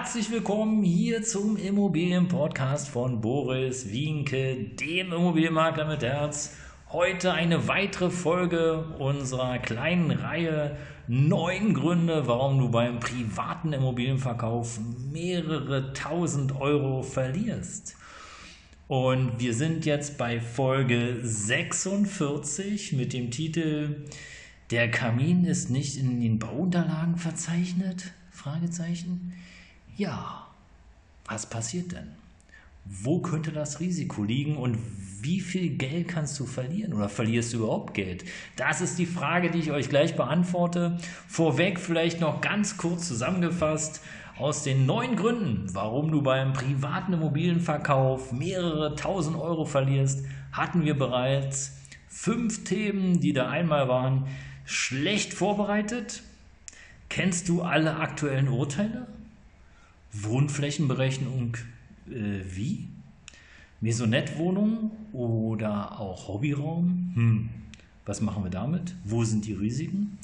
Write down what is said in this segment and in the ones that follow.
Herzlich willkommen hier zum Immobilienpodcast von Boris Wienke, dem Immobilienmakler mit Herz. Heute eine weitere Folge unserer kleinen Reihe neun Gründe, warum du beim privaten Immobilienverkauf mehrere tausend Euro verlierst. Und wir sind jetzt bei Folge 46 mit dem Titel Der Kamin ist nicht in den Bauunterlagen verzeichnet? Fragezeichen. Ja, was passiert denn? Wo könnte das Risiko liegen und wie viel Geld kannst du verlieren oder verlierst du überhaupt Geld? Das ist die Frage, die ich euch gleich beantworte. Vorweg vielleicht noch ganz kurz zusammengefasst aus den neun Gründen, warum du beim privaten Immobilienverkauf mehrere tausend Euro verlierst, hatten wir bereits fünf Themen, die da einmal waren. Schlecht vorbereitet? Kennst du alle aktuellen Urteile? Wohnflächenberechnung äh, wie? Maisonette-Wohnung oder auch Hobbyraum? Hm, was machen wir damit? Wo sind die Risiken?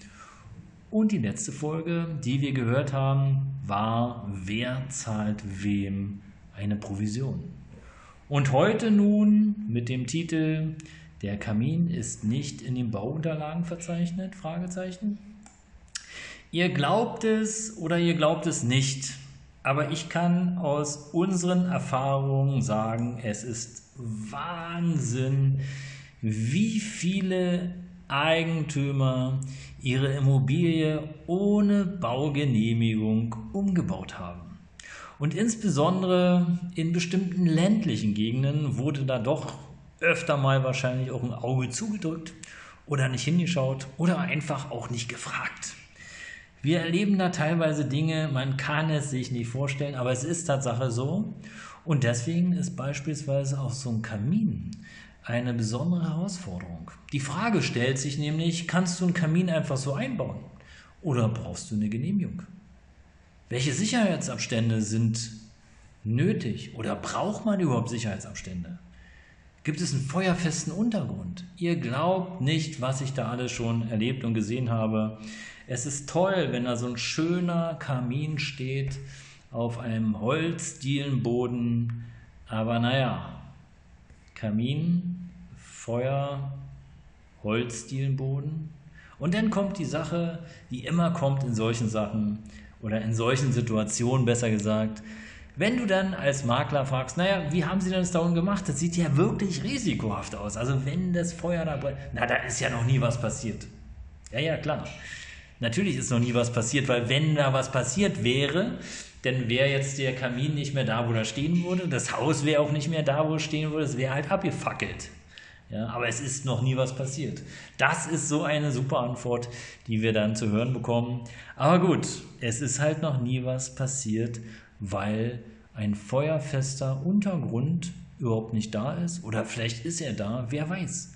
Und die letzte Folge, die wir gehört haben, war, wer zahlt wem eine Provision? Und heute nun mit dem Titel Der Kamin ist nicht in den Bauunterlagen verzeichnet? Fragezeichen. Ihr glaubt es oder ihr glaubt es nicht. Aber ich kann aus unseren Erfahrungen sagen, es ist Wahnsinn, wie viele Eigentümer ihre Immobilie ohne Baugenehmigung umgebaut haben. Und insbesondere in bestimmten ländlichen Gegenden wurde da doch öfter mal wahrscheinlich auch ein Auge zugedrückt oder nicht hingeschaut oder einfach auch nicht gefragt. Wir erleben da teilweise Dinge, man kann es sich nicht vorstellen, aber es ist Tatsache so. Und deswegen ist beispielsweise auch so ein Kamin eine besondere Herausforderung. Die Frage stellt sich nämlich, kannst du einen Kamin einfach so einbauen oder brauchst du eine Genehmigung? Welche Sicherheitsabstände sind nötig oder braucht man überhaupt Sicherheitsabstände? Gibt es einen feuerfesten Untergrund? Ihr glaubt nicht, was ich da alles schon erlebt und gesehen habe. Es ist toll, wenn da so ein schöner Kamin steht auf einem Holzdielenboden. Aber naja, Kamin, Feuer, Holzdielenboden. Und dann kommt die Sache, die immer kommt in solchen Sachen oder in solchen Situationen, besser gesagt. Wenn du dann als Makler fragst, naja, wie haben sie denn das da unten gemacht? Das sieht ja wirklich risikohaft aus. Also wenn das Feuer da brennt, na, da ist ja noch nie was passiert. Ja, ja, klar. Natürlich ist noch nie was passiert, weil wenn da was passiert wäre, dann wäre jetzt der Kamin nicht mehr da, wo er stehen würde. Das Haus wäre auch nicht mehr da, wo es stehen würde. Es wäre halt abgefackelt. Ja, aber es ist noch nie was passiert. Das ist so eine super Antwort, die wir dann zu hören bekommen. Aber gut, es ist halt noch nie was passiert, weil ein feuerfester Untergrund überhaupt nicht da ist. Oder vielleicht ist er da, wer weiß.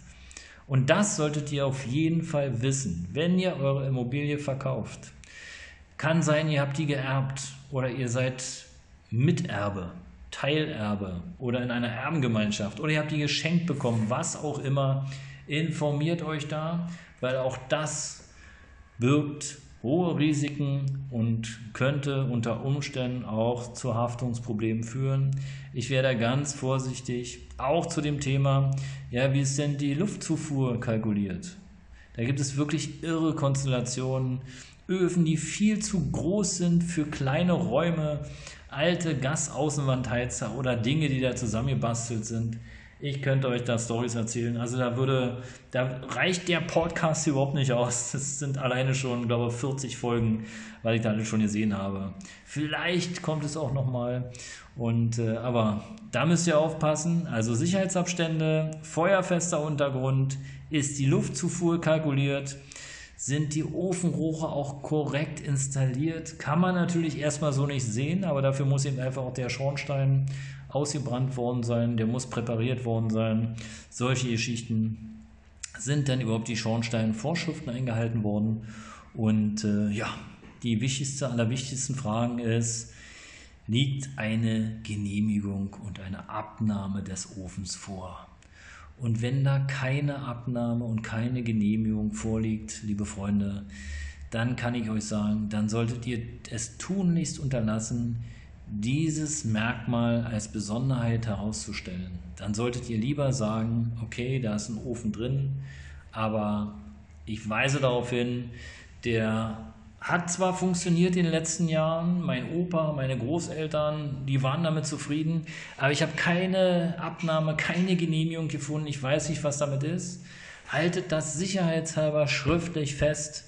Und das solltet ihr auf jeden Fall wissen, wenn ihr eure Immobilie verkauft. Kann sein, ihr habt die geerbt oder ihr seid Miterbe, Teilerbe oder in einer Erbengemeinschaft oder ihr habt die geschenkt bekommen, was auch immer. Informiert euch da, weil auch das birgt hohe Risiken und könnte unter Umständen auch zu Haftungsproblemen führen. Ich wäre da ganz vorsichtig, auch zu dem Thema, ja, wie ist denn die Luftzufuhr kalkuliert? Da gibt es wirklich irre Konstellationen, Öfen, die viel zu groß sind für kleine Räume, alte Gasaußenwandheizer oder Dinge, die da zusammengebastelt sind. Ich könnte euch da Stories erzählen. Also da würde, da reicht der Podcast überhaupt nicht aus. Das sind alleine schon, glaube ich, 40 Folgen, weil ich da alle schon gesehen habe. Vielleicht kommt es auch nochmal. Und äh, aber da müsst ihr aufpassen. Also Sicherheitsabstände, feuerfester Untergrund, ist die Luftzufuhr kalkuliert, Sind die Ofenrohre auch korrekt installiert? Kann man natürlich erstmal so nicht sehen, aber dafür muss eben einfach auch der Schornstein ausgebrannt worden sein, der muss präpariert worden sein. Solche Geschichten sind dann überhaupt die Schornsteinvorschriften eingehalten worden. Und äh, ja, die wichtigste, allerwichtigsten Fragen ist, liegt eine Genehmigung und eine Abnahme des Ofens vor? Und wenn da keine Abnahme und keine Genehmigung vorliegt, liebe Freunde, dann kann ich euch sagen, dann solltet ihr es tunlichst unterlassen, dieses Merkmal als Besonderheit herauszustellen. Dann solltet ihr lieber sagen, okay, da ist ein Ofen drin, aber ich weise darauf hin, der hat zwar funktioniert in den letzten Jahren, mein Opa, meine Großeltern, die waren damit zufrieden, aber ich habe keine Abnahme, keine Genehmigung gefunden. Ich weiß nicht, was damit ist. Haltet das sicherheitshalber schriftlich fest,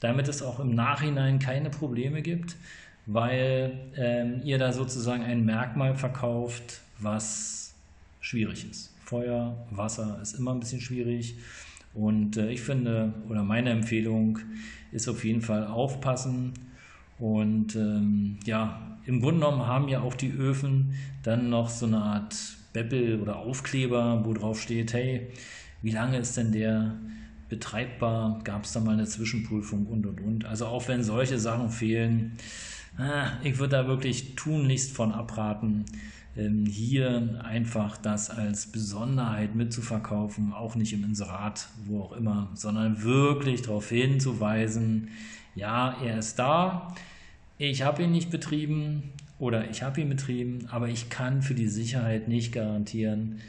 damit es auch im Nachhinein keine Probleme gibt, weil ähm, ihr da sozusagen ein Merkmal verkauft, was schwierig ist. Feuer, Wasser ist immer ein bisschen schwierig. Und äh, ich finde, oder meine Empfehlung ist auf jeden Fall aufpassen. Und ähm, ja, im Grunde genommen haben ja auch die Öfen dann noch so eine Art Beppel oder Aufkleber, wo drauf steht, hey, wie lange ist denn der betreibbar? Gab es da mal eine Zwischenprüfung und und und. Also auch wenn solche Sachen fehlen, ich würde da wirklich tunlichst von abraten, ähm, hier einfach das als Besonderheit mitzuverkaufen, auch nicht im Inserat, wo auch immer, sondern wirklich darauf hinzuweisen, ja, er ist da, ich habe ihn nicht betrieben oder ich habe ihn betrieben, aber ich kann für die Sicherheit nicht garantieren.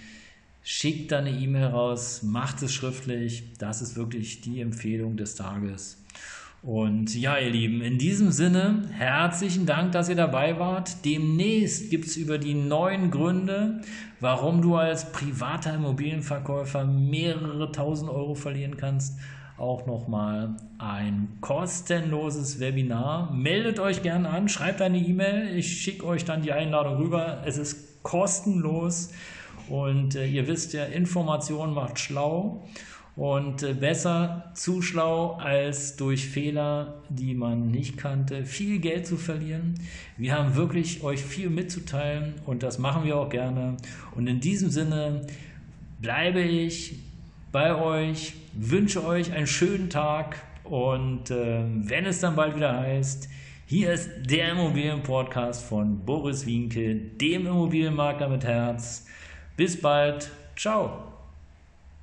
Schickt da eine E-Mail raus, macht es schriftlich, das ist wirklich die Empfehlung des Tages. Und ja, ihr Lieben, in diesem Sinne, herzlichen Dank, dass ihr dabei wart. Demnächst gibt es über die neuen Gründe, warum du als privater Immobilienverkäufer mehrere tausend Euro verlieren kannst, auch nochmal ein kostenloses Webinar. Meldet euch gerne an, schreibt eine E-Mail, ich schicke euch dann die Einladung rüber. Es ist kostenlos und äh, ihr wisst ja, Information macht schlau. Und äh, besser zu schlau als durch Fehler, die man nicht kannte, viel Geld zu verlieren. Wir haben wirklich euch viel mitzuteilen und das machen wir auch gerne. Und in diesem Sinne bleibe ich bei euch, wünsche euch einen schönen Tag und äh, wenn es dann bald wieder heißt, hier ist der Immobilienpodcast von Boris Wienke, dem Immobilienmakler mit Herz. Bis bald. Ciao.